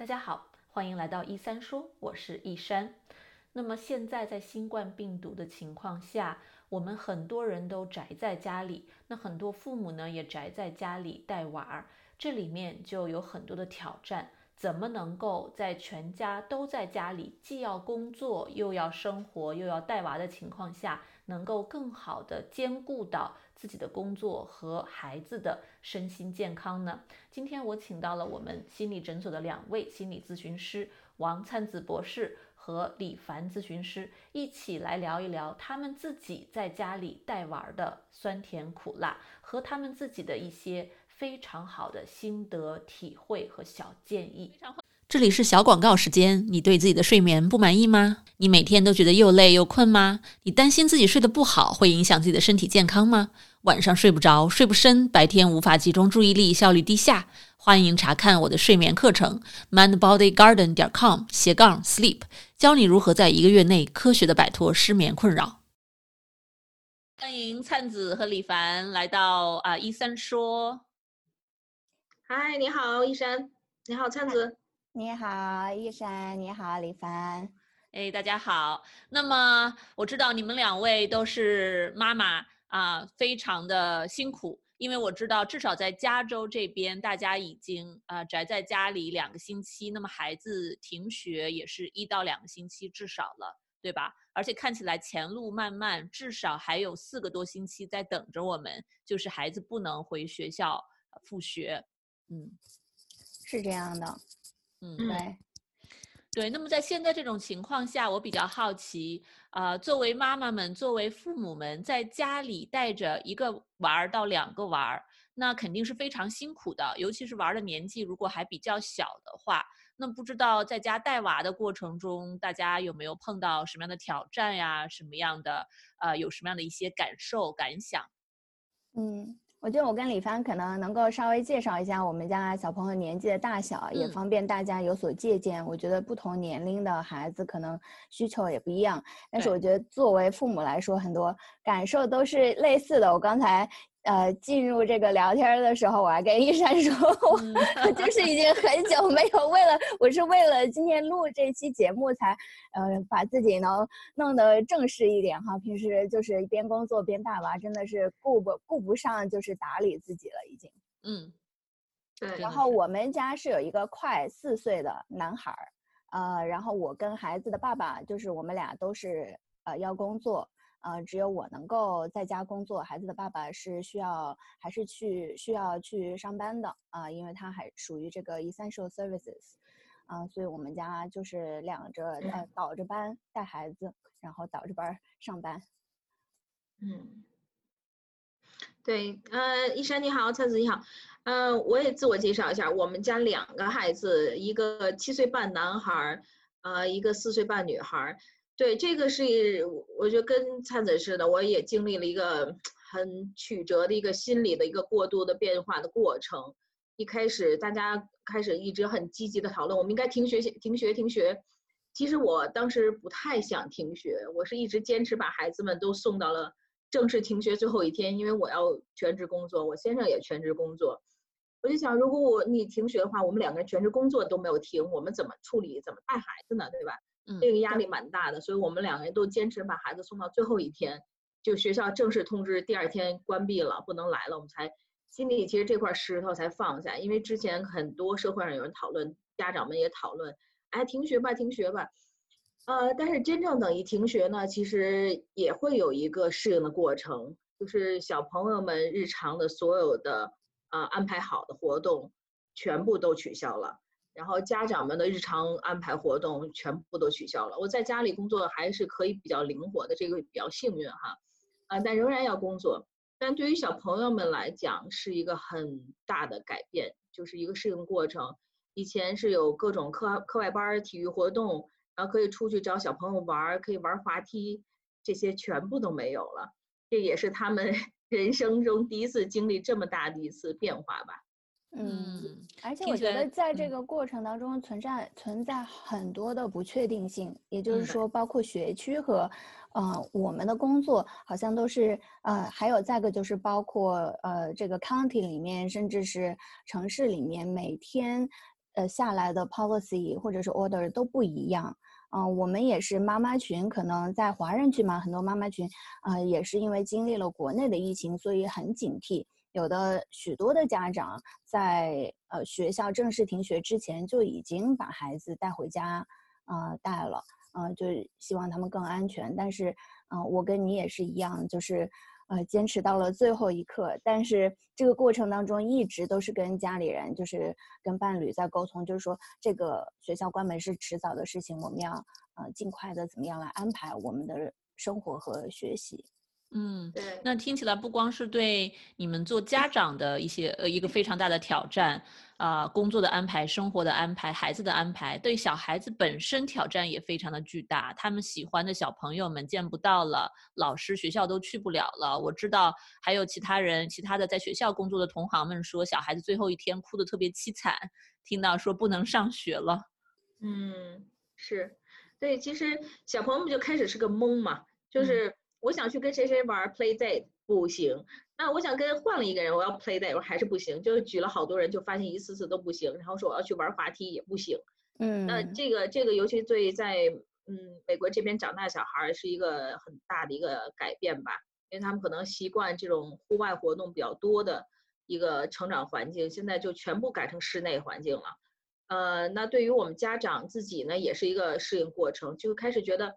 大家好，欢迎来到一三说，我是一山。那么现在在新冠病毒的情况下，我们很多人都宅在家里，那很多父母呢也宅在家里带娃儿，这里面就有很多的挑战。怎么能够在全家都在家里，既要工作又要生活又要带娃的情况下，能够更好的兼顾到自己的工作和孩子的身心健康呢？今天我请到了我们心理诊所的两位心理咨询师王灿子博士和李凡咨询师，一起来聊一聊他们自己在家里带娃的酸甜苦辣和他们自己的一些。非常好的心得体会和小建议。这里是小广告时间。你对自己的睡眠不满意吗？你每天都觉得又累又困吗？你担心自己睡得不好会影响自己的身体健康吗？晚上睡不着，睡不深，白天无法集中注意力，效率低下？欢迎查看我的睡眠课程，mindbodygarden 点 com 斜杠 sleep，教你如何在一个月内科学的摆脱失眠困扰。欢迎灿子和李凡来到啊一三说。嗨，你好，一山，你好，灿子，你好，一山，你好，李凡，哎，大家好。那么我知道你们两位都是妈妈啊，非常的辛苦，因为我知道至少在加州这边，大家已经呃宅在家里两个星期，那么孩子停学也是一到两个星期至少了，对吧？而且看起来前路漫漫，至少还有四个多星期在等着我们，就是孩子不能回学校复学。嗯，是这样的，嗯，对，对。那么在现在这种情况下，我比较好奇，啊，作为妈妈们，作为父母们，在家里带着一个娃儿到两个娃儿，那肯定是非常辛苦的。尤其是娃儿的年纪如果还比较小的话，那不知道在家带娃的过程中，大家有没有碰到什么样的挑战呀？什么样的，呃，有什么样的一些感受感想？嗯。我觉得我跟李帆可能能够稍微介绍一下我们家小朋友年纪的大小，也方便大家有所借鉴。我觉得不同年龄的孩子可能需求也不一样，但是我觉得作为父母来说，很多感受都是类似的。我刚才。呃，进入这个聊天的时候，我还跟一山说，我就是已经很久没有为了，我是为了今天录这期节目才，呃，把自己能弄得正式一点哈。平时就是边工作边带娃，真的是顾不顾不上，就是打理自己了已经。嗯，对。然后我们家是有一个快四岁的男孩儿，呃，然后我跟孩子的爸爸，就是我们俩都是呃要工作。呃，只有我能够在家工作，孩子的爸爸是需要还是去需要去上班的啊？因为他还属于这个 essential services，啊，所以我们家就是两着呃倒着班带孩子，然后倒着班上班。嗯，对，呃，一山你好，蔡子你好，呃，我也自我介绍一下，我们家两个孩子，一个七岁半男孩，呃，一个四岁半女孩。对，这个是我觉得跟灿子似的，我也经历了一个很曲折的一个心理的一个过渡的变化的过程。一开始大家开始一直很积极的讨论，我们应该停学停学停学。其实我当时不太想停学，我是一直坚持把孩子们都送到了正式停学最后一天，因为我要全职工作，我先生也全职工作。我就想，如果我你停学的话，我们两个人全职工作都没有停，我们怎么处理怎么带孩子呢？对吧？这个压力蛮大的，所以我们两个人都坚持把孩子送到最后一天，就学校正式通知第二天关闭了，不能来了，我们才心里其实这块石头才放下。因为之前很多社会上有人讨论，家长们也讨论，哎，停学吧，停学吧。呃，但是真正等于停学呢，其实也会有一个适应的过程，就是小朋友们日常的所有的呃安排好的活动，全部都取消了。然后家长们的日常安排活动全部都取消了。我在家里工作还是可以比较灵活的，这个比较幸运哈，啊，但仍然要工作。但对于小朋友们来讲是一个很大的改变，就是一个适应过程。以前是有各种课课外班、体育活动，然后可以出去找小朋友玩，可以玩滑梯，这些全部都没有了。这也是他们 人生中第一次经历这么大的一次变化吧。嗯，而且我觉得在这个过程当中存在存在很多的不确定性，也就是说，包括学区和，呃，我们的工作好像都是呃，还有再个就是包括呃这个 county 里面，甚至是城市里面每天呃下来的 policy 或者是 order 都不一样。嗯，我们也是妈妈群，可能在华人区嘛，很多妈妈群啊，也是因为经历了国内的疫情，所以很警惕。有的许多的家长在呃学校正式停学之前就已经把孩子带回家，啊带了，啊就希望他们更安全。但是，嗯，我跟你也是一样，就是。呃，坚持到了最后一刻，但是这个过程当中一直都是跟家里人，就是跟伴侣在沟通，就是说这个学校关门是迟早的事情，我们要呃尽快的怎么样来安排我们的生活和学习。嗯，对，那听起来不光是对你们做家长的一些呃一个非常大的挑战啊，工作的安排、生活的安排、孩子的安排，对小孩子本身挑战也非常的巨大。他们喜欢的小朋友们见不到了，老师学校都去不了了。我知道还有其他人，其他的在学校工作的同行们说，小孩子最后一天哭得特别凄惨，听到说不能上学了。嗯，是，对，其实小朋友们就开始是个懵嘛，就是。我想去跟谁谁玩 play date 不行，那我想跟换了一个人，我要 play date 我还是不行，就是举了好多人就发现一次次都不行，然后说我要去玩滑梯也不行，嗯，那这个这个尤其对在嗯美国这边长大小孩是一个很大的一个改变吧，因为他们可能习惯这种户外活动比较多的一个成长环境，现在就全部改成室内环境了，呃，那对于我们家长自己呢，也是一个适应过程，就开始觉得。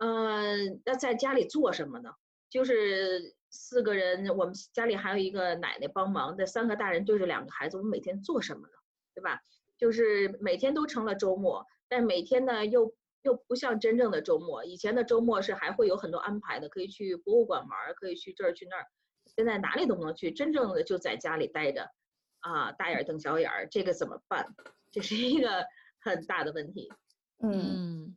嗯，那在家里做什么呢？就是四个人，我们家里还有一个奶奶帮忙，这三个大人对着两个孩子，我们每天做什么呢？对吧？就是每天都成了周末，但每天呢又又不像真正的周末。以前的周末是还会有很多安排的，可以去博物馆玩，可以去这儿去那儿。现在哪里都不能去，真正的就在家里待着，啊，大眼瞪小眼儿，这个怎么办？这是一个很大的问题。嗯。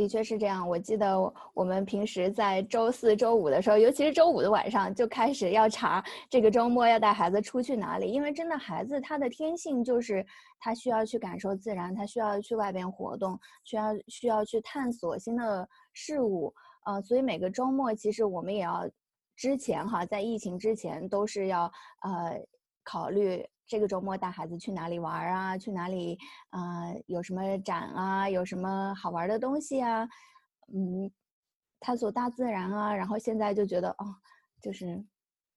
的确是这样。我记得我们平时在周四周五的时候，尤其是周五的晚上，就开始要查这个周末要带孩子出去哪里。因为真的，孩子他的天性就是他需要去感受自然，他需要去外边活动，需要需要去探索新的事物。呃，所以每个周末，其实我们也要之前哈，在疫情之前都是要呃考虑。这个周末带孩子去哪里玩啊？去哪里？啊，有什么展啊？有什么好玩的东西啊？嗯，探索大自然啊。然后现在就觉得哦，就是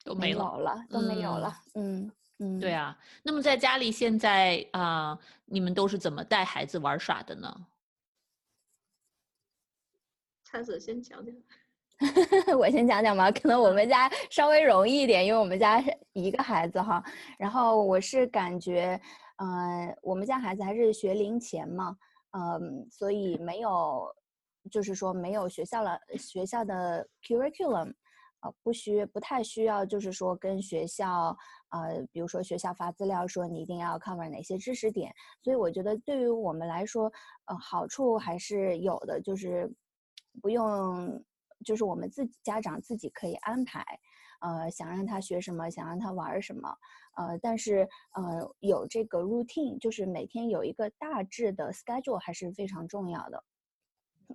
都没有了，都没有了。嗯嗯，对啊。那么在家里现在啊，你们都是怎么带孩子玩耍的呢？探索先讲讲。我先讲讲吧，可能我们家稍微容易一点，因为我们家一个孩子哈。然后我是感觉，嗯，我们家孩子还是学龄前嘛，嗯，所以没有，就是说没有学校了，学校的 curriculum，呃，不需不太需要，就是说跟学校，呃，比如说学校发资料说你一定要 cover 哪些知识点。所以我觉得对于我们来说，呃，好处还是有的，就是不用。就是我们自己家长自己可以安排，呃，想让他学什么，想让他玩什么，呃，但是呃，有这个 routine，就是每天有一个大致的 schedule 还是非常重要的。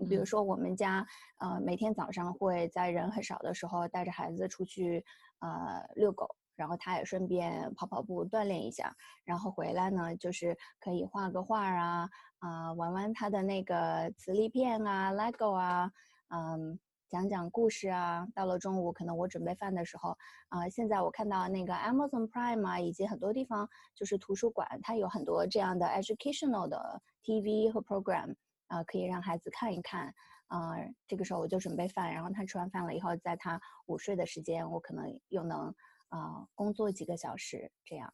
比如说我们家，呃，每天早上会在人很少的时候带着孩子出去，呃，遛狗，然后他也顺便跑跑步锻炼一下，然后回来呢，就是可以画个画啊，啊，玩玩他的那个磁力片啊，lego 啊，嗯。讲讲故事啊，到了中午可能我准备饭的时候，啊，现在我看到那个 Amazon Prime 啊，以及很多地方就是图书馆，它有很多这样的 educational 的 TV 和 program，啊，可以让孩子看一看，啊，这个时候我就准备饭，然后他吃完饭了以后，在他午睡的时间，我可能又能啊工作几个小时这样，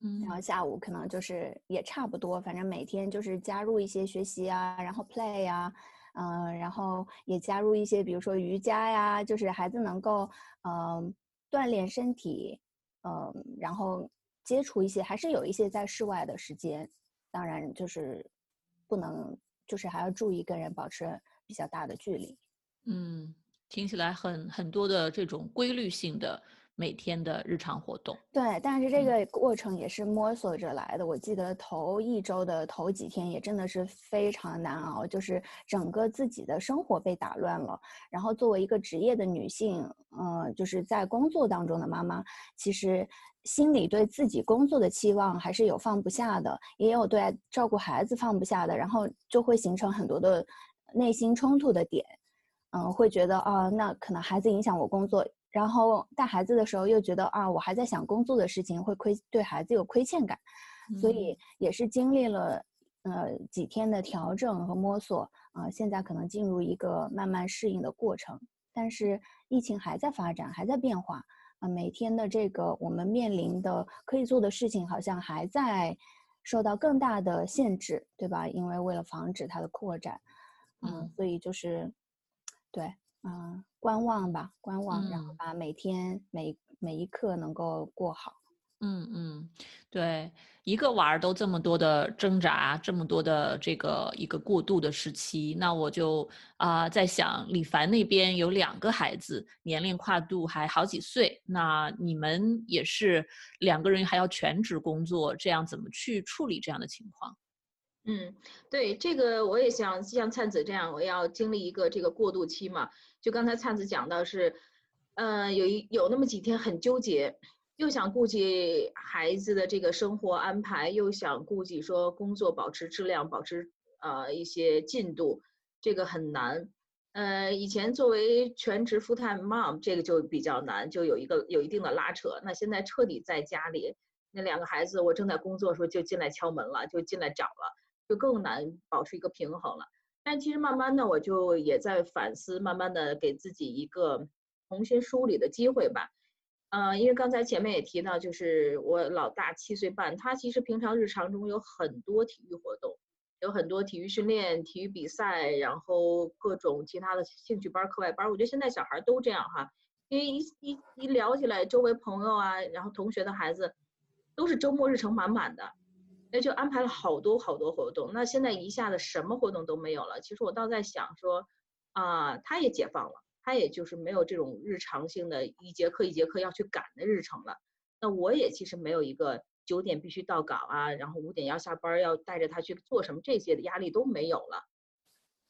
嗯，然后下午可能就是也差不多，反正每天就是加入一些学习啊，然后 play 呀。嗯，然后也加入一些，比如说瑜伽呀，就是孩子能够嗯锻炼身体，嗯，然后接触一些，还是有一些在室外的时间，当然就是不能，就是还要注意跟人保持比较大的距离。嗯，听起来很很多的这种规律性的每天的日常活动。对，但是这个过程也是摸索着来的。我记得头一周的头几天也真的是非常难熬，就是整个自己的生活被打乱了。然后作为一个职业的女性，嗯，就是在工作当中的妈妈，其实心里对自己工作的期望还是有放不下的，也有对照顾孩子放不下的，然后就会形成很多的内心冲突的点。嗯，会觉得啊，那可能孩子影响我工作，然后带孩子的时候又觉得啊，我还在想工作的事情，会亏对孩子有亏欠感，所以也是经历了呃几天的调整和摸索啊，现在可能进入一个慢慢适应的过程。但是疫情还在发展，还在变化啊，每天的这个我们面临的可以做的事情，好像还在受到更大的限制，对吧？因为为了防止它的扩展，嗯，所以就是。对，嗯，观望吧，观望，然后把每天每每一刻能够过好。嗯嗯，对，一个娃儿都这么多的挣扎，这么多的这个一个过渡的时期，那我就啊在想，李凡那边有两个孩子，年龄跨度还好几岁，那你们也是两个人还要全职工作，这样怎么去处理这样的情况？嗯，对这个我也想像灿子这样，我要经历一个这个过渡期嘛。就刚才灿子讲到是，呃，有一有那么几天很纠结，又想顾及孩子的这个生活安排，又想顾及说工作保持质量，保持呃一些进度，这个很难。呃，以前作为全职 full time mom，这个就比较难，就有一个有一定的拉扯。那现在彻底在家里，那两个孩子，我正在工作的时候就进来敲门了，就进来找了。就更难保持一个平衡了，但其实慢慢的我就也在反思，慢慢的给自己一个重新梳理的机会吧。呃，因为刚才前面也提到，就是我老大七岁半，他其实平常日常中有很多体育活动，有很多体育训练、体育比赛，然后各种其他的兴趣班、课外班。我觉得现在小孩都这样哈，因为一一一聊起来，周围朋友啊，然后同学的孩子，都是周末日程满满的。那就安排了好多好多活动，那现在一下子什么活动都没有了。其实我倒在想说，啊，他也解放了，他也就是没有这种日常性的一节课一节课要去赶的日程了。那我也其实没有一个九点必须到岗啊，然后五点要下班要带着他去做什么这些的压力都没有了。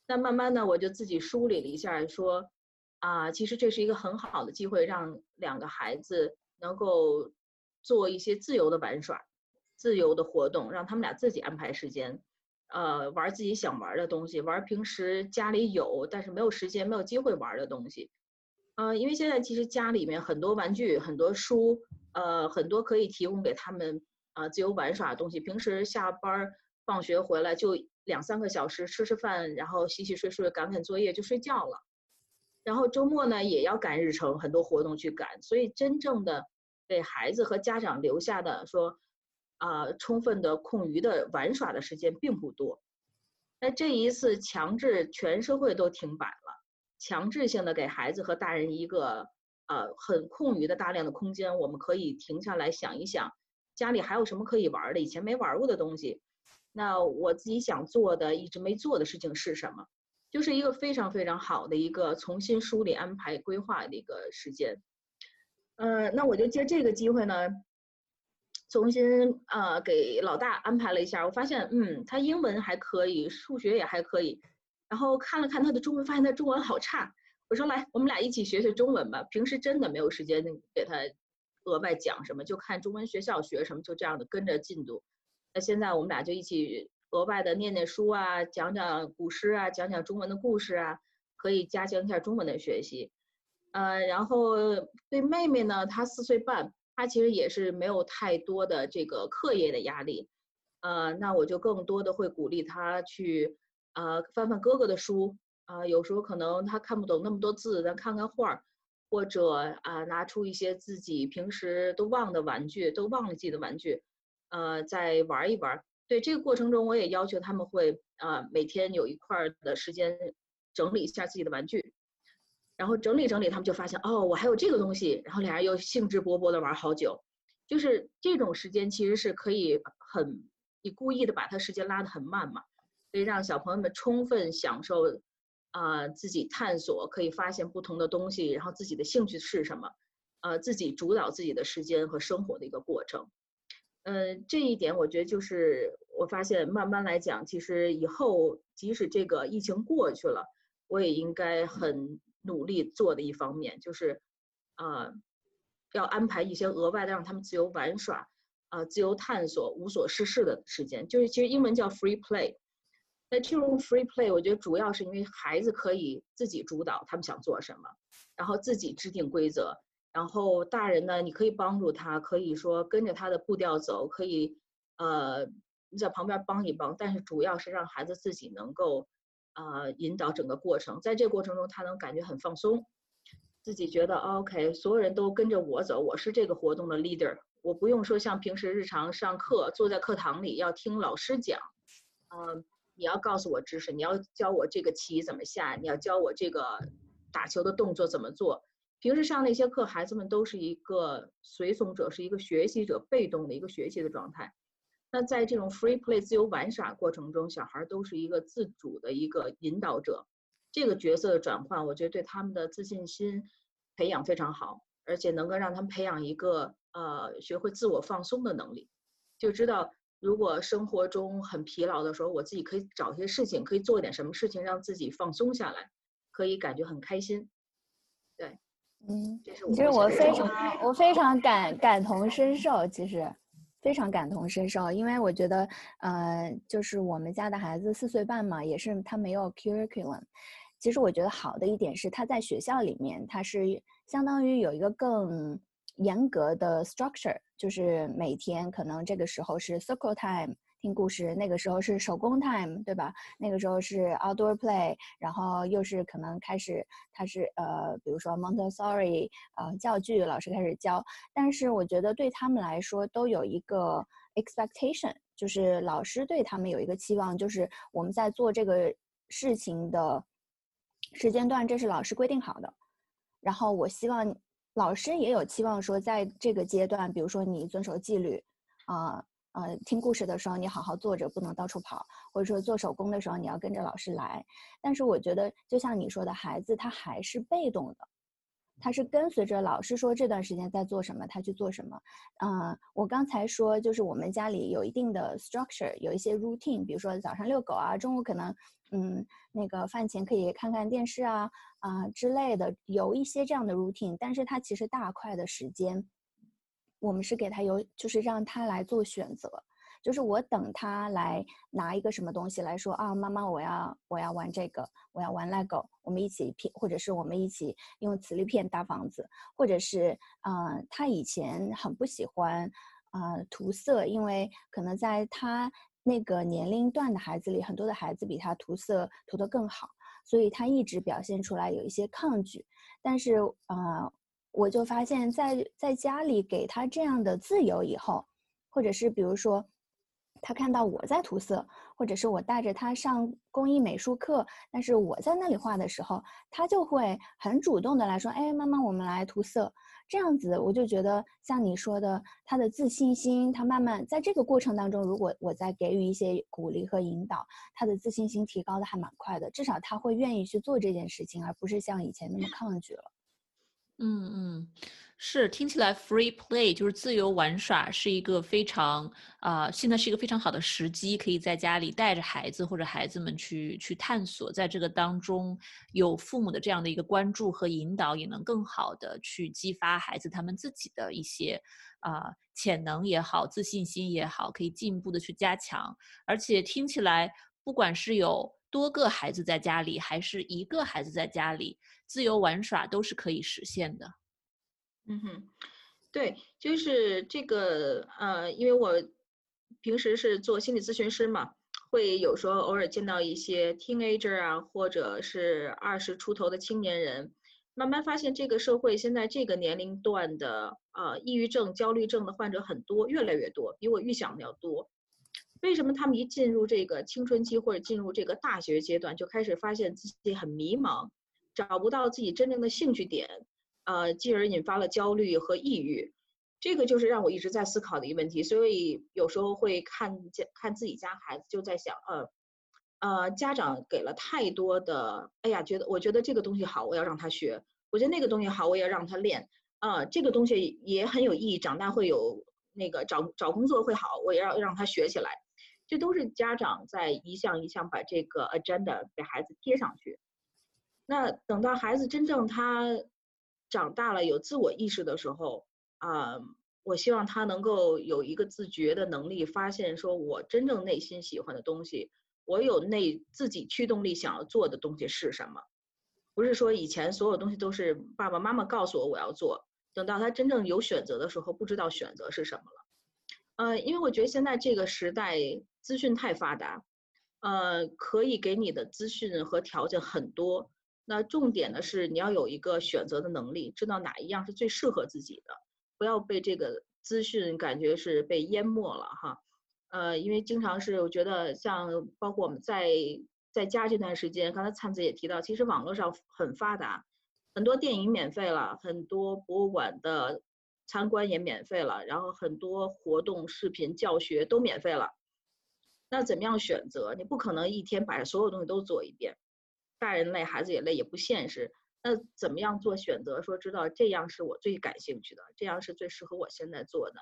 那慢慢的我就自己梳理了一下，说，啊，其实这是一个很好的机会，让两个孩子能够做一些自由的玩耍。自由的活动，让他们俩自己安排时间，呃，玩自己想玩的东西，玩平时家里有但是没有时间、没有机会玩的东西。呃，因为现在其实家里面很多玩具、很多书，呃，很多可以提供给他们啊自由玩耍的东西。平时下班放学回来就两三个小时，吃吃饭，然后洗洗睡睡，赶赶作业就睡觉了。然后周末呢也要赶日程，很多活动去赶，所以真正的给孩子和家长留下的说。啊，充分的空余的玩耍的时间并不多。那这一次强制全社会都停摆了，强制性的给孩子和大人一个呃很空余的大量的空间，我们可以停下来想一想，家里还有什么可以玩的，以前没玩过的东西。那我自己想做的一直没做的事情是什么？就是一个非常非常好的一个重新梳理、安排、规划的一个时间。嗯，那我就借这个机会呢。重新呃给老大安排了一下，我发现嗯他英文还可以，数学也还可以，然后看了看他的中文，发现他中文好差。我说来，我们俩一起学学中文吧。平时真的没有时间给他额外讲什么，就看中文学校学什么，就这样的跟着进度。那现在我们俩就一起额外的念念书啊，讲讲古诗啊，讲讲中文的故事啊，可以加强一下中文的学习。呃，然后对妹妹呢，她四岁半。他其实也是没有太多的这个课业的压力，呃，那我就更多的会鼓励他去，呃，翻翻哥哥的书，啊，有时候可能他看不懂那么多字，咱看看画儿，或者啊，拿出一些自己平时都忘的玩具，都忘记的玩具，呃，再玩一玩。对这个过程中，我也要求他们会啊，每天有一块的时间整理一下自己的玩具。然后整理整理，他们就发现哦，我还有这个东西，然后俩人又兴致勃勃的玩好久，就是这种时间其实是可以很，你故意的把他时间拉得很慢嘛，可以让小朋友们充分享受，啊，自己探索，可以发现不同的东西，然后自己的兴趣是什么，呃，自己主导自己的时间和生活的一个过程。嗯，这一点我觉得就是我发现，慢慢来讲，其实以后即使这个疫情过去了，我也应该很努力做的一方面，就是啊，要安排一些额外的让他们自由玩耍，啊，自由探索、无所事事的时间。就是其实英文叫 free play。那这种 free play，我觉得主要是因为孩子可以自己主导他们想做什么，然后自己制定规则。然后大人呢，你可以帮助他，可以说跟着他的步调走，可以，呃，你在旁边帮一帮。但是主要是让孩子自己能够，呃，引导整个过程。在这过程中，他能感觉很放松，自己觉得 OK，所有人都跟着我走，我是这个活动的 leader，我不用说像平时日常上课坐在课堂里要听老师讲，嗯，你要告诉我知识，你要教我这个棋怎么下，你要教我这个打球的动作怎么做。平时上那些课，孩子们都是一个随从者，是一个学习者，被动的一个学习的状态。那在这种 free play 自由玩耍过程中，小孩都是一个自主的一个引导者。这个角色的转换，我觉得对他们的自信心培养非常好，而且能够让他们培养一个呃学会自我放松的能力，就知道如果生活中很疲劳的时候，我自己可以找一些事情，可以做一点什么事情让自己放松下来，可以感觉很开心。对。嗯，其实我非常我非常感感同身受，其实非常感同身受，因为我觉得，呃，就是我们家的孩子四岁半嘛，也是他没有 curriculum。其实我觉得好的一点是，他在学校里面，他是相当于有一个更严格的 structure，就是每天可能这个时候是 circle time。听故事，那个时候是手工 time，对吧？那个时候是 outdoor play，然后又是可能开始，他是呃，比如说 Montessori，呃，教具老师开始教。但是我觉得对他们来说都有一个 expectation，就是老师对他们有一个期望，就是我们在做这个事情的时间段，这是老师规定好的。然后我希望老师也有期望说，在这个阶段，比如说你遵守纪律，啊。听故事的时候你好好坐着，不能到处跑；或者说做手工的时候你要跟着老师来。但是我觉得，就像你说的，孩子他还是被动的，他是跟随着老师说这段时间在做什么，他去做什么。嗯，我刚才说就是我们家里有一定的 structure，有一些 routine，比如说早上遛狗啊，中午可能嗯那个饭前可以看看电视啊啊之类的，有一些这样的 routine。但是它其实大块的时间。我们是给他有，就是让他来做选择，就是我等他来拿一个什么东西来说啊，妈妈，我要我要玩这个，我要玩 LEGO，我们一起拼，或者是我们一起用磁力片搭房子，或者是啊，他以前很不喜欢啊涂色，因为可能在他那个年龄段的孩子里，很多的孩子比他涂色涂得更好，所以他一直表现出来有一些抗拒，但是啊。我就发现，在在家里给他这样的自由以后，或者是比如说，他看到我在涂色，或者是我带着他上工艺美术课，但是我在那里画的时候，他就会很主动的来说：“哎，妈妈，我们来涂色。”这样子，我就觉得像你说的，他的自信心，他慢慢在这个过程当中，如果我在给予一些鼓励和引导，他的自信心提高的还蛮快的，至少他会愿意去做这件事情，而不是像以前那么抗拒了。嗯嗯，是听起来 free play 就是自由玩耍，是一个非常啊，现在是一个非常好的时机，可以在家里带着孩子或者孩子们去去探索，在这个当中有父母的这样的一个关注和引导，也能更好的去激发孩子他们自己的一些啊潜能也好，自信心也好，可以进一步的去加强。而且听起来，不管是有多个孩子在家里，还是一个孩子在家里。自由玩耍都是可以实现的，嗯哼，对，就是这个呃，因为我平时是做心理咨询师嘛，会有时候偶尔见到一些 teenager 啊，或者是二十出头的青年人，慢慢发现这个社会现在这个年龄段的呃抑郁症、焦虑症的患者很多，越来越多，比我预想的要多。为什么他们一进入这个青春期或者进入这个大学阶段，就开始发现自己很迷茫？找不到自己真正的兴趣点，呃，进而引发了焦虑和抑郁，这个就是让我一直在思考的一个问题。所以有时候会看见看自己家孩子，就在想，呃，呃，家长给了太多的，哎呀，觉得我觉得这个东西好，我要让他学；我觉得那个东西好，我也要让他练。呃，这个东西也很有意义，长大会有那个找找工作会好，我也要让他学起来。这都是家长在一项一项把这个 agenda 给孩子贴上去。那等到孩子真正他长大了有自我意识的时候，啊，我希望他能够有一个自觉的能力，发现说我真正内心喜欢的东西，我有内自己驱动力想要做的东西是什么。不是说以前所有东西都是爸爸妈妈告诉我我要做，等到他真正有选择的时候，不知道选择是什么了。呃，因为我觉得现在这个时代资讯太发达，呃，可以给你的资讯和条件很多。那重点的是你要有一个选择的能力，知道哪一样是最适合自己的，不要被这个资讯感觉是被淹没了哈。呃，因为经常是我觉得像包括我们在。在家这段时间，刚才灿子也提到，其实网络上很发达，很多电影免费了，很多博物馆的参观也免费了，然后很多活动、视频教学都免费了。那怎么样选择？你不可能一天把所有东西都做一遍，大人累，孩子也累，也不现实。那怎么样做选择？说知道这样是我最感兴趣的，这样是最适合我现在做的，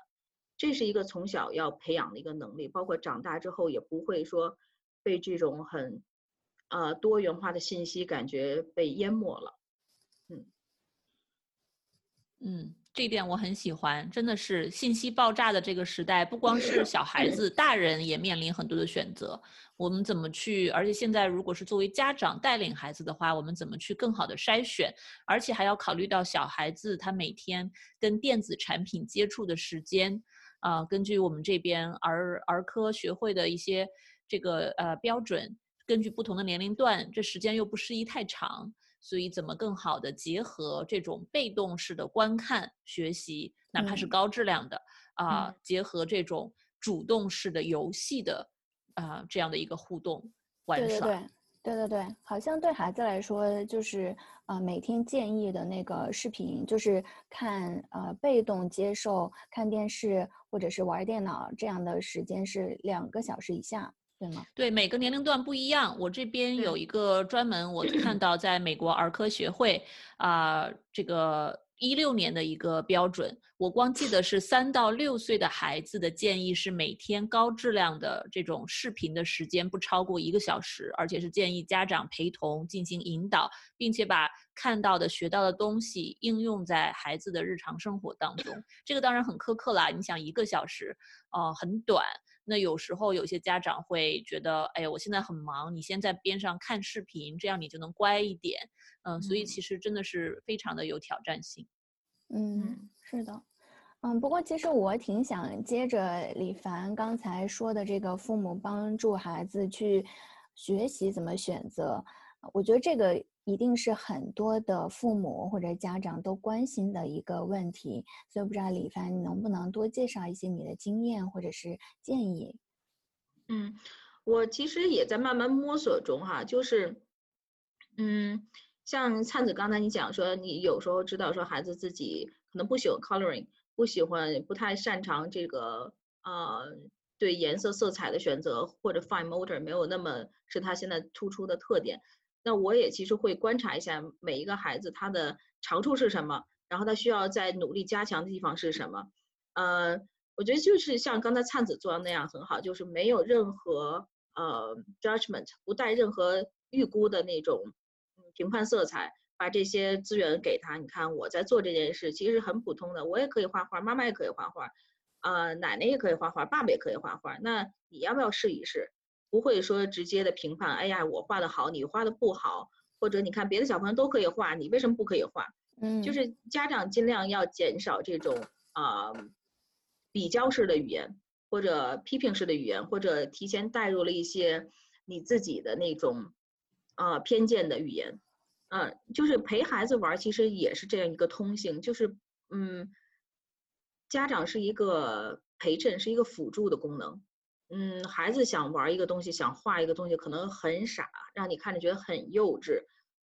这是一个从小要培养的一个能力，包括长大之后也不会说被这种很。呃，多元化的信息感觉被淹没了，嗯，嗯，这一点我很喜欢，真的是信息爆炸的这个时代，不光是小孩子，大人也面临很多的选择。我们怎么去？而且现在如果是作为家长带领孩子的话，我们怎么去更好的筛选？而且还要考虑到小孩子他每天跟电子产品接触的时间。啊，根据我们这边儿儿科学会的一些这个呃标准。根据不同的年龄段，这时间又不适宜太长，所以怎么更好的结合这种被动式的观看学习，哪怕是高质量的啊，结合这种主动式的游戏的啊这样的一个互动玩耍。对对对对对对，好像对孩子来说，就是啊每天建议的那个视频，就是看呃被动接受看电视或者是玩电脑这样的时间是两个小时以下。对吗？对，每个年龄段不一样。我这边有一个专门，我看到在美国儿科学会啊，这个一六年的一个标准，我光记得是三到六岁的孩子的建议是每天高质量的这种视频的时间不超过一个小时，而且是建议家长陪同进行引导，并且把看到的、学到的东西应用在孩子的日常生活当中。这个当然很苛刻啦，你想一个小时，哦，很短。那有时候有些家长会觉得，哎呀，我现在很忙，你先在边上看视频，这样你就能乖一点。嗯，所以其实真的是非常的有挑战性。嗯，是的。嗯，不过其实我挺想接着李凡刚才说的这个父母帮助孩子去学习怎么选择，我觉得这个。一定是很多的父母或者家长都关心的一个问题，所以不知道李凡，你能不能多介绍一些你的经验或者是建议？嗯，我其实也在慢慢摸索中哈，就是，嗯，像灿子刚才你讲说，你有时候知道说孩子自己可能不喜欢 coloring，不喜欢不太擅长这个呃对颜色色彩的选择，或者 fine motor 没有那么是他现在突出的特点。那我也其实会观察一下每一个孩子他的长处是什么，然后他需要在努力加强的地方是什么。呃，我觉得就是像刚才灿子做的那样很好，就是没有任何呃 judgment，不带任何预估的那种评判色彩，把这些资源给他。你看我在做这件事，其实很普通的，我也可以画画，妈妈也可以画画，呃，奶奶也可以画画，爸爸也可以画画。那你要不要试一试？不会说直接的评判，哎呀，我画的好，你画的不好，或者你看别的小朋友都可以画，你为什么不可以画？嗯，就是家长尽量要减少这种啊比较式的语言，或者批评式的语言，或者提前带入了一些你自己的那种啊偏见的语言，嗯，就是陪孩子玩，其实也是这样一个通性，就是嗯，家长是一个陪衬，是一个辅助的功能。嗯，孩子想玩一个东西，想画一个东西，可能很傻，让你看着觉得很幼稚，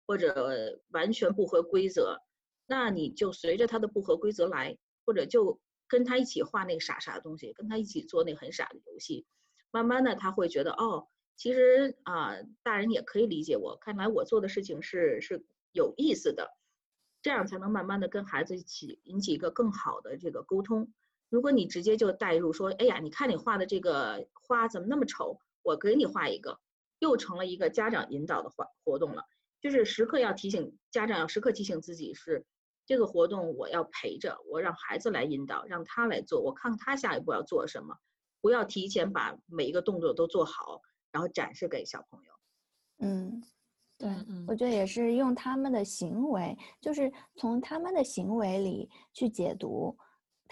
或者完全不合规则，那你就随着他的不合规则来，或者就跟他一起画那个傻傻的东西，跟他一起做那个很傻的游戏，慢慢的他会觉得，哦，其实啊，大人也可以理解我，看来我做的事情是是有意思的，这样才能慢慢的跟孩子一起引起一个更好的这个沟通。如果你直接就带入说，哎呀，你看你画的这个花怎么那么丑，我给你画一个，又成了一个家长引导的活活动了。就是时刻要提醒家长，要时刻提醒自己是这个活动我要陪着，我让孩子来引导，让他来做，我看看他下一步要做什么，不要提前把每一个动作都做好，然后展示给小朋友。嗯。对，我觉得也是用他们的行为，就是从他们的行为里去解读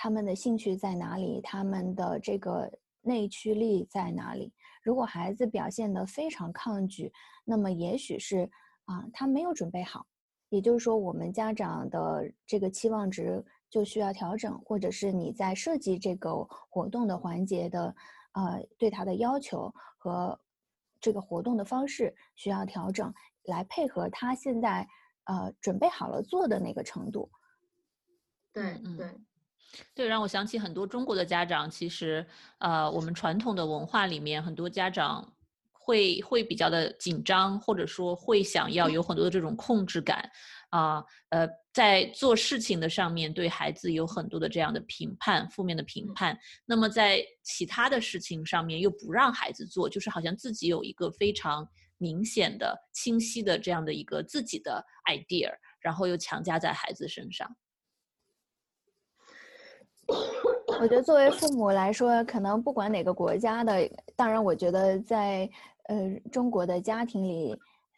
他们的兴趣在哪里，他们的这个内驱力在哪里。如果孩子表现得非常抗拒，那么也许是啊，他没有准备好。也就是说，我们家长的这个期望值就需要调整，或者是你在设计这个活动的环节的，呃，对他的要求和这个活动的方式需要调整。来配合他现在，呃，准备好了做的那个程度。对，对，对，让我想起很多中国的家长，其实，呃，我们传统的文化里面，很多家长会会比较的紧张，或者说会想要有很多的这种控制感，啊，呃，在做事情的上面对孩子有很多的这样的评判，负面的评判。那么在其他的事情上面又不让孩子做，就是好像自己有一个非常。明显的、清晰的这样的一个自己的 idea，然后又强加在孩子身上。我觉得作为父母来说，可能不管哪个国家的，当然，我觉得在呃中国的家庭里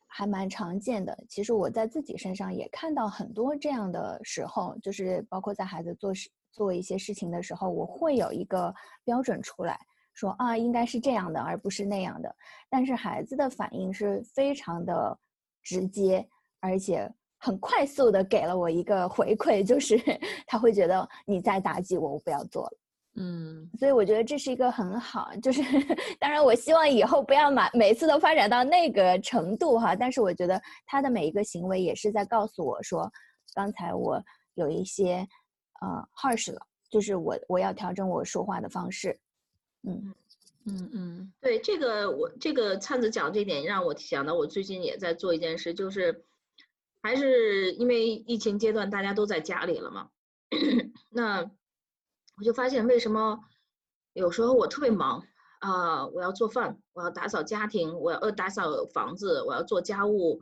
还蛮常见的。其实我在自己身上也看到很多这样的时候，就是包括在孩子做事做一些事情的时候，我会有一个标准出来。说啊，应该是这样的，而不是那样的。但是孩子的反应是非常的直接，而且很快速的给了我一个回馈，就是 他会觉得你在打击我，我不要做了。嗯，所以我觉得这是一个很好，就是 当然我希望以后不要每每次都发展到那个程度哈。但是我觉得他的每一个行为也是在告诉我说，刚才我有一些呃 harsh 了，就是我我要调整我说话的方式。嗯嗯嗯，对这个我这个灿子讲这点让我想到，我最近也在做一件事，就是还是因为疫情阶段大家都在家里了嘛，那我就发现为什么有时候我特别忙啊，我要做饭，我要打扫家庭，我要呃打扫房子，我要做家务，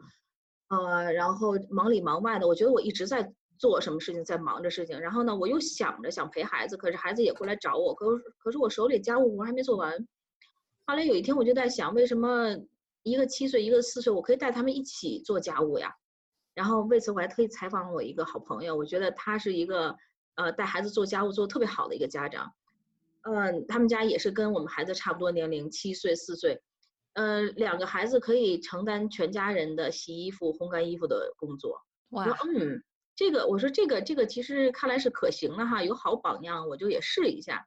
呃，然后忙里忙外的，我觉得我一直在。做什么事情在忙着事情，然后呢，我又想着想陪孩子，可是孩子也过来找我，可可是我手里家务活还没做完。后来有一天我就在想，为什么一个七岁，一个四岁，我可以带他们一起做家务呀？然后为此我还特意采访了我一个好朋友，我觉得他是一个呃带孩子做家务做的特别好的一个家长。嗯，他们家也是跟我们孩子差不多年龄，七岁四岁，呃，两个孩子可以承担全家人的洗衣服、烘干衣服的工作。哇，嗯。这个我说这个这个其实看来是可行的哈，有好榜样，我就也试一下。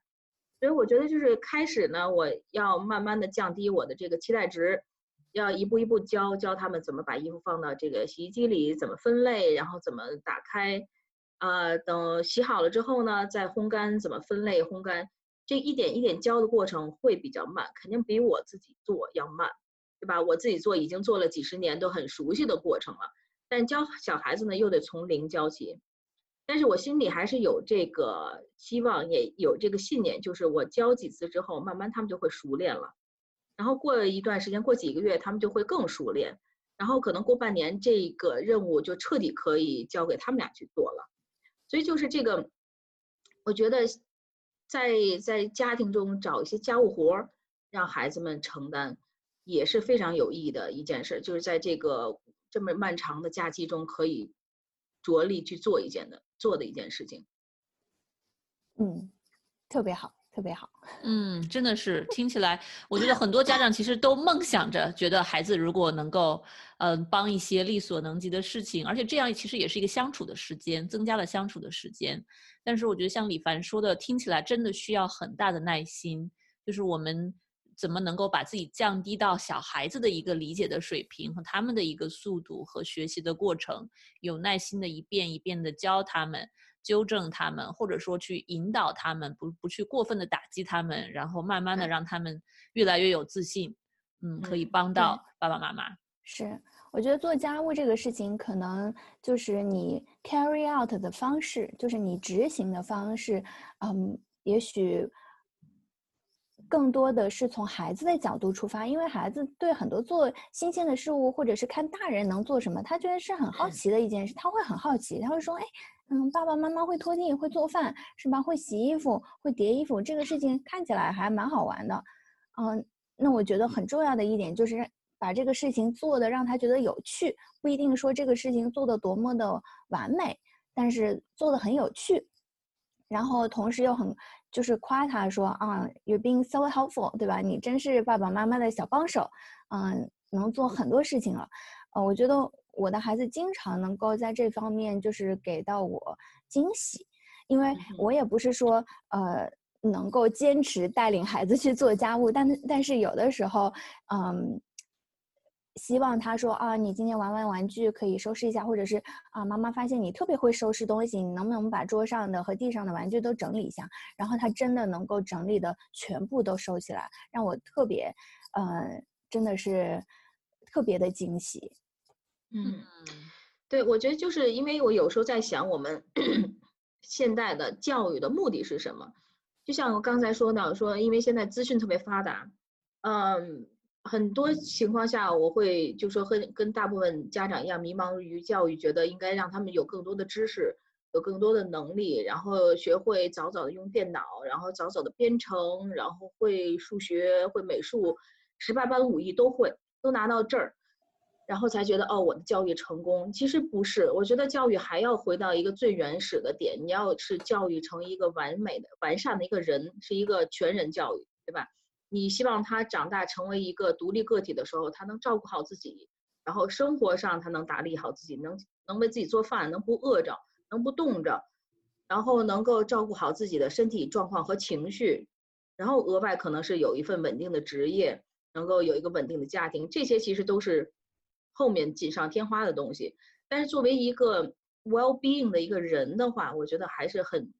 所以我觉得就是开始呢，我要慢慢的降低我的这个期待值，要一步一步教教他们怎么把衣服放到这个洗衣机里，怎么分类，然后怎么打开，啊，等洗好了之后呢，再烘干，怎么分类烘干，这一点一点教的过程会比较慢，肯定比我自己做要慢，对吧？我自己做已经做了几十年，都很熟悉的过程了。但教小孩子呢，又得从零教起。但是我心里还是有这个希望，也有这个信念，就是我教几次之后，慢慢他们就会熟练了。然后过一段时间，过几个月，他们就会更熟练。然后可能过半年，这个任务就彻底可以交给他们俩去做了。所以就是这个，我觉得在在家庭中找一些家务活儿，让孩子们承担，也是非常有意义的一件事。就是在这个。这么漫长的假期中，可以着力去做一件的做的一件事情。嗯，特别好，特别好。嗯，真的是听起来，我觉得很多家长其实都梦想着，觉得孩子如果能够，嗯，帮一些力所能及的事情，而且这样其实也是一个相处的时间，增加了相处的时间。但是我觉得像李凡说的，听起来真的需要很大的耐心，就是我们。怎么能够把自己降低到小孩子的一个理解的水平和他们的一个速度和学习的过程，有耐心的一遍一遍的教他们，纠正他们，或者说去引导他们，不不去过分的打击他们，然后慢慢的让他们越来越有自信，嗯，可以帮到爸爸妈妈。是，我觉得做家务这个事情，可能就是你 carry out 的方式，就是你执行的方式，嗯，也许更多的是从孩子的角度出发，因为孩子对很多做新鲜的事物，或者是看大人能做什么，他觉得是很好奇的一件事，他会很好奇，他会说，哎，嗯，爸爸妈妈会拖地，会做饭，是吧？会洗衣服，会叠衣服，这个事情看起来还蛮好玩的，嗯，那我觉得很重要的一点就是。把这个事情做的让他觉得有趣，不一定说这个事情做的多么的完美，但是做的很有趣，然后同时又很就是夸他说啊，You're being so helpful，对吧？你真是爸爸妈妈的小帮手，嗯，能做很多事情了。呃，我觉得我的孩子经常能够在这方面就是给到我惊喜，因为我也不是说呃能够坚持带领孩子去做家务，但但是有的时候，嗯。希望他说啊，你今天玩完玩具可以收拾一下，或者是啊，妈妈发现你特别会收拾东西，你能不能把桌上的和地上的玩具都整理一下？然后他真的能够整理的全部都收起来，让我特别，呃，真的是特别的惊喜。嗯，对，我觉得就是因为我有时候在想，我们 现代的教育的目的是什么？就像我刚才说的，说因为现在资讯特别发达，嗯。很多情况下，我会就说和跟大部分家长一样，迷茫于教育，觉得应该让他们有更多的知识，有更多的能力，然后学会早早的用电脑，然后早早的编程，然后会数学、会美术，十八般武艺都会，都拿到这儿，然后才觉得哦，我的教育成功。其实不是，我觉得教育还要回到一个最原始的点，你要是教育成一个完美的、完善的一个人，是一个全人教育，对吧？你希望他长大成为一个独立个体的时候，他能照顾好自己，然后生活上他能打理好自己，能能为自己做饭，能不饿着，能不冻着，然后能够照顾好自己的身体状况和情绪，然后额外可能是有一份稳定的职业，能够有一个稳定的家庭，这些其实都是后面锦上添花的东西。但是作为一个 well being 的一个人的话，我觉得还是很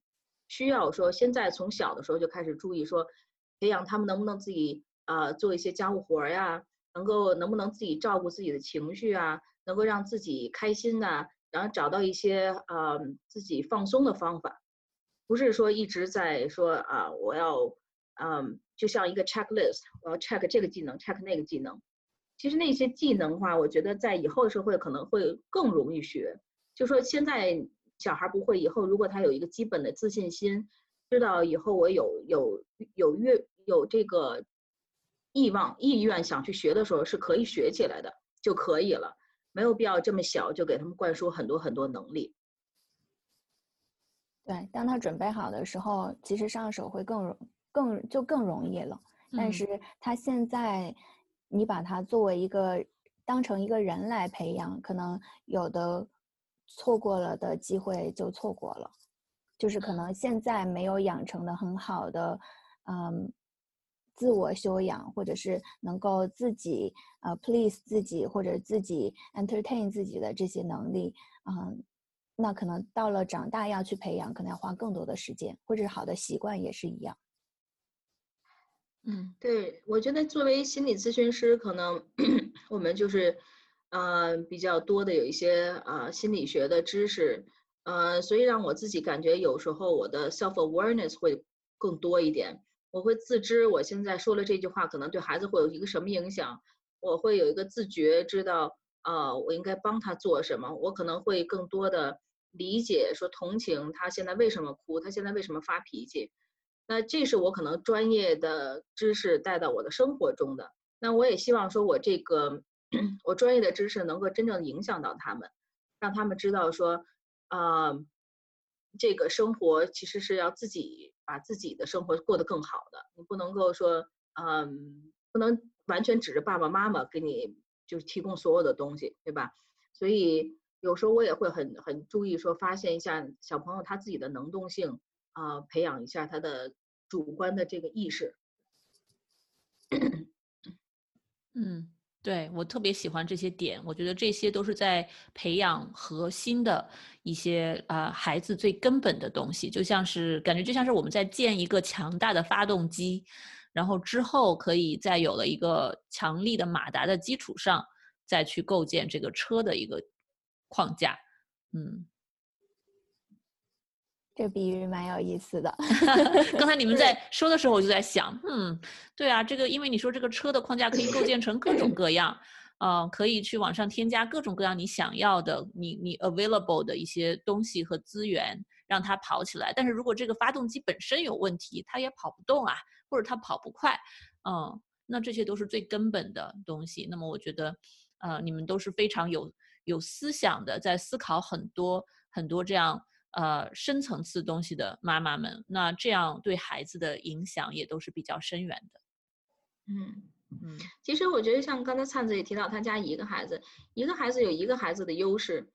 需要说，现在从小的时候就开始注意说。培养他们能不能自己呃做一些家务活儿呀？能够能不能自己照顾自己的情绪啊？能够让自己开心呐？然后找到一些呃自己放松的方法，不是说一直在说啊我要嗯就像一个 checklist，我要 check 这个技能，check 那个技能。其实那些技能的话，我觉得在以后的社会可能会更容易学。就说现在小孩不会，以后如果他有一个基本的自信心，知道以后我有有有越。有这个欲望、意愿想去学的时候，是可以学起来的，就可以了，没有必要这么小就给他们灌输很多很多能力。对，当他准备好的时候，其实上手会更容更就更容易了。但是他现在，你把他作为一个当成一个人来培养，可能有的错过了的机会就错过了，就是可能现在没有养成的很好的，嗯。自我修养，或者是能够自己呃 please 自己，或者自己 entertain 自己的这些能力，嗯，那可能到了长大要去培养，可能要花更多的时间，或者是好的习惯也是一样。嗯，对，我觉得作为心理咨询师，可能 我们就是呃比较多的有一些呃心理学的知识，呃，所以让我自己感觉有时候我的 self awareness 会更多一点。我会自知，我现在说了这句话，可能对孩子会有一个什么影响？我会有一个自觉，知道，呃，我应该帮他做什么。我可能会更多的理解，说同情他现在为什么哭，他现在为什么发脾气。那这是我可能专业的知识带到我的生活中的。那我也希望说，我这个我专业的知识能够真正影响到他们，让他们知道说，啊，这个生活其实是要自己。把自己的生活过得更好的，你不能够说，嗯，不能完全指着爸爸妈妈给你就是提供所有的东西，对吧？所以有时候我也会很很注意说，发现一下小朋友他自己的能动性啊，培养一下他的主观的这个意识。嗯。对我特别喜欢这些点，我觉得这些都是在培养核心的一些啊孩子最根本的东西，就像是感觉就像是我们在建一个强大的发动机，然后之后可以在有了一个强力的马达的基础上，再去构建这个车的一个框架。嗯，这比喻蛮有意思的。刚才你们在说的时候，我就在想，嗯，对啊，这个因为你说这个车的框架可以构建成各种各样，呃，可以去网上添加各种各样你想要的、你你 available 的一些东西和资源，让它跑起来。但是如果这个发动机本身有问题，它也跑不动啊，或者它跑不快，嗯，那这些都是最根本的东西。那么我觉得，呃，你们都是非常有有思想的，在思考很多很多这样。呃，深层次东西的妈妈们，那这样对孩子的影响也都是比较深远的。嗯嗯，其实我觉得像刚才灿子也提到，他家一个孩子，一个孩子有一个孩子的优势，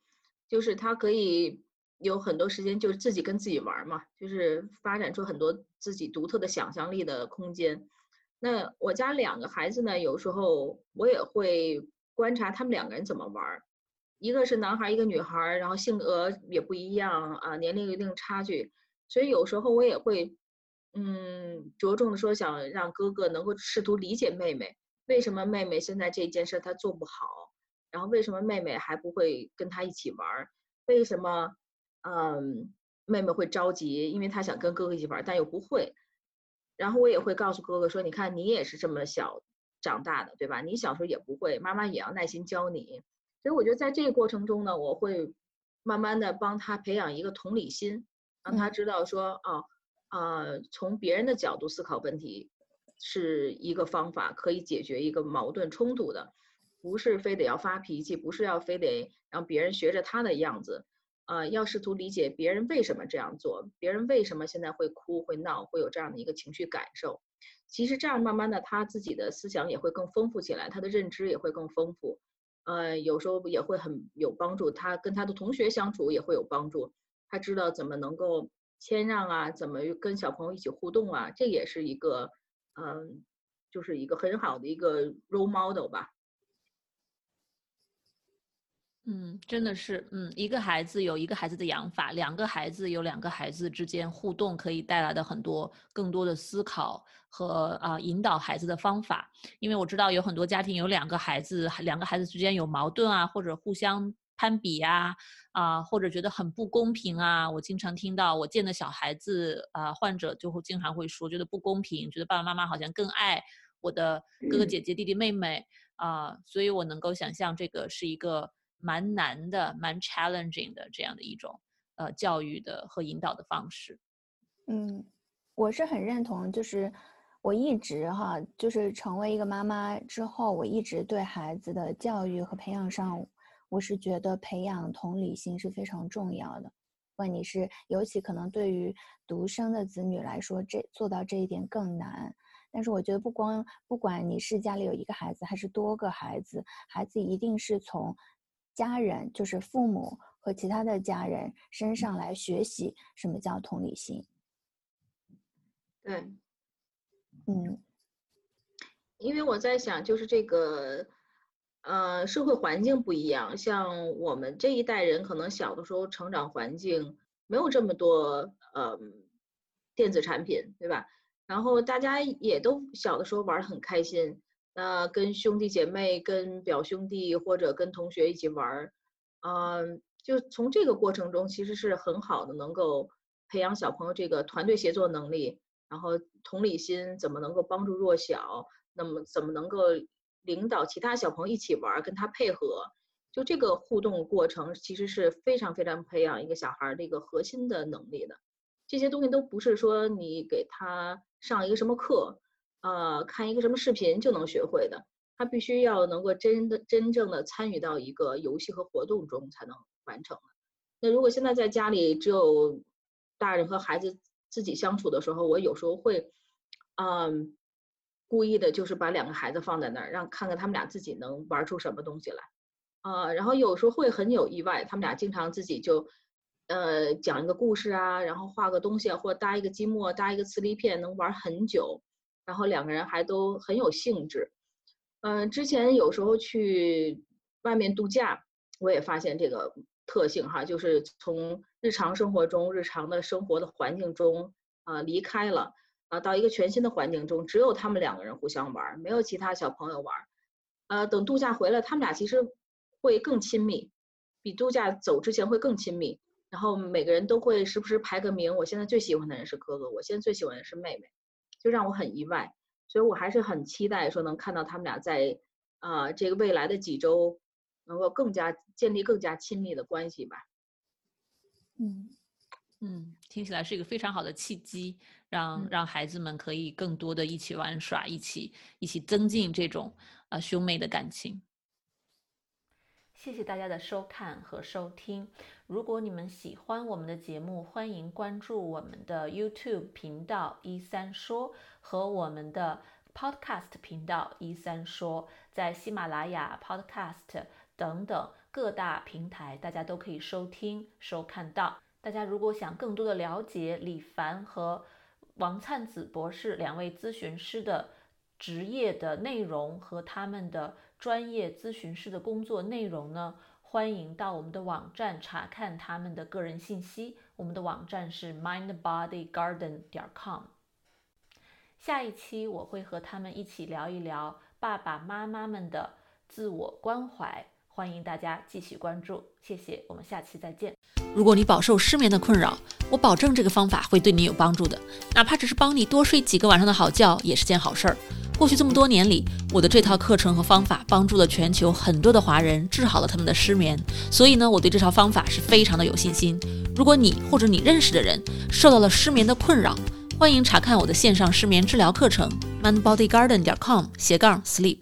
就是他可以有很多时间就是自己跟自己玩嘛，就是发展出很多自己独特的想象力的空间。那我家两个孩子呢，有时候我也会观察他们两个人怎么玩。一个是男孩，一个女孩，然后性格也不一样啊，年龄有一定差距，所以有时候我也会，嗯，着重的说想让哥哥能够试图理解妹妹，为什么妹妹现在这件事她做不好，然后为什么妹妹还不会跟他一起玩，为什么，嗯，妹妹会着急，因为她想跟哥哥一起玩，但又不会，然后我也会告诉哥哥说，你看你也是这么小长大的，对吧？你小时候也不会，妈妈也要耐心教你。所以我觉得在这个过程中呢，我会慢慢的帮他培养一个同理心，让他知道说，哦，啊，从别人的角度思考问题是一个方法，可以解决一个矛盾冲突的，不是非得要发脾气，不是要非得让别人学着他的样子，啊，要试图理解别人为什么这样做，别人为什么现在会哭会闹，会有这样的一个情绪感受。其实这样慢慢的，他自己的思想也会更丰富起来，他的认知也会更丰富。呃，有时候也会很有帮助，他跟他的同学相处也会有帮助，他知道怎么能够谦让啊，怎么跟小朋友一起互动啊，这也是一个，嗯，就是一个很好的一个 role model 吧。嗯，真的是，嗯，一个孩子有一个孩子的养法，两个孩子有两个孩子之间互动可以带来的很多更多的思考和啊引导孩子的方法。因为我知道有很多家庭有两个孩子，两个孩子之间有矛盾啊，或者互相攀比呀，啊，或者觉得很不公平啊。我经常听到我见的小孩子啊患者就会经常会说，觉得不公平，觉得爸爸妈妈好像更爱我的哥哥姐姐弟弟妹妹啊，所以我能够想象这个是一个。蛮难的，蛮 challenging 的这样的一种呃教育的和引导的方式。嗯，我是很认同，就是我一直哈，就是成为一个妈妈之后，我一直对孩子的教育和培养上，我是觉得培养同理心是非常重要的。问你是，尤其可能对于独生的子女来说，这做到这一点更难。但是我觉得，不光不管你是家里有一个孩子还是多个孩子，孩子一定是从。家人就是父母和其他的家人身上来学习什么叫同理心。对，嗯，因为我在想，就是这个，呃，社会环境不一样，像我们这一代人，可能小的时候成长环境没有这么多，呃，电子产品，对吧？然后大家也都小的时候玩的很开心。那跟兄弟姐妹、跟表兄弟或者跟同学一起玩儿，嗯，就从这个过程中其实是很好的，能够培养小朋友这个团队协作能力，然后同理心，怎么能够帮助弱小，那么怎么能够领导其他小朋友一起玩儿，跟他配合，就这个互动过程其实是非常非常培养一个小孩儿的一个核心的能力的。这些东西都不是说你给他上一个什么课。呃，看一个什么视频就能学会的，他必须要能够真的真正的参与到一个游戏和活动中才能完成那如果现在在家里只有大人和孩子自己相处的时候，我有时候会，嗯，故意的就是把两个孩子放在那儿，让看看他们俩自己能玩出什么东西来，啊，然后有时候会很有意外，他们俩经常自己就，呃，讲一个故事啊，然后画个东西啊，或搭一个积木，搭一个磁力片，能玩很久。然后两个人还都很有兴致，嗯，之前有时候去外面度假，我也发现这个特性哈，就是从日常生活中、日常的生活的环境中啊离开了啊，到一个全新的环境中，只有他们两个人互相玩，没有其他小朋友玩，呃，等度假回来，他们俩其实会更亲密，比度假走之前会更亲密。然后每个人都会时不时排个名，我现在最喜欢的人是哥哥，我现在最喜欢的是妹妹，就让我很意外。所以我还是很期待说能看到他们俩在啊这个未来的几周能够更加建立更加亲密的关系吧。嗯嗯，听起来是一个非常好的契机，让让孩子们可以更多的一起玩耍，一起一起增进这种啊兄妹的感情。谢谢大家的收看和收听。如果你们喜欢我们的节目，欢迎关注我们的 YouTube 频道“一三说”和我们的 Podcast 频道“一三说”。在喜马拉雅、Podcast 等等各大平台，大家都可以收听收看到。大家如果想更多的了解李凡和王灿子博士两位咨询师的职业的内容和他们的。专业咨询师的工作内容呢？欢迎到我们的网站查看他们的个人信息。我们的网站是 mindbodygarden 点 com。下一期我会和他们一起聊一聊爸爸妈妈们的自我关怀。欢迎大家继续关注，谢谢，我们下期再见。如果你饱受失眠的困扰，我保证这个方法会对你有帮助的，哪怕只是帮你多睡几个晚上的好觉，也是件好事儿。过去这么多年里，我的这套课程和方法帮助了全球很多的华人，治好了他们的失眠。所以呢，我对这套方法是非常的有信心。如果你或者你认识的人受到了失眠的困扰，欢迎查看我的线上失眠治疗课程：mindbodygarden 点 com 斜杠 sleep。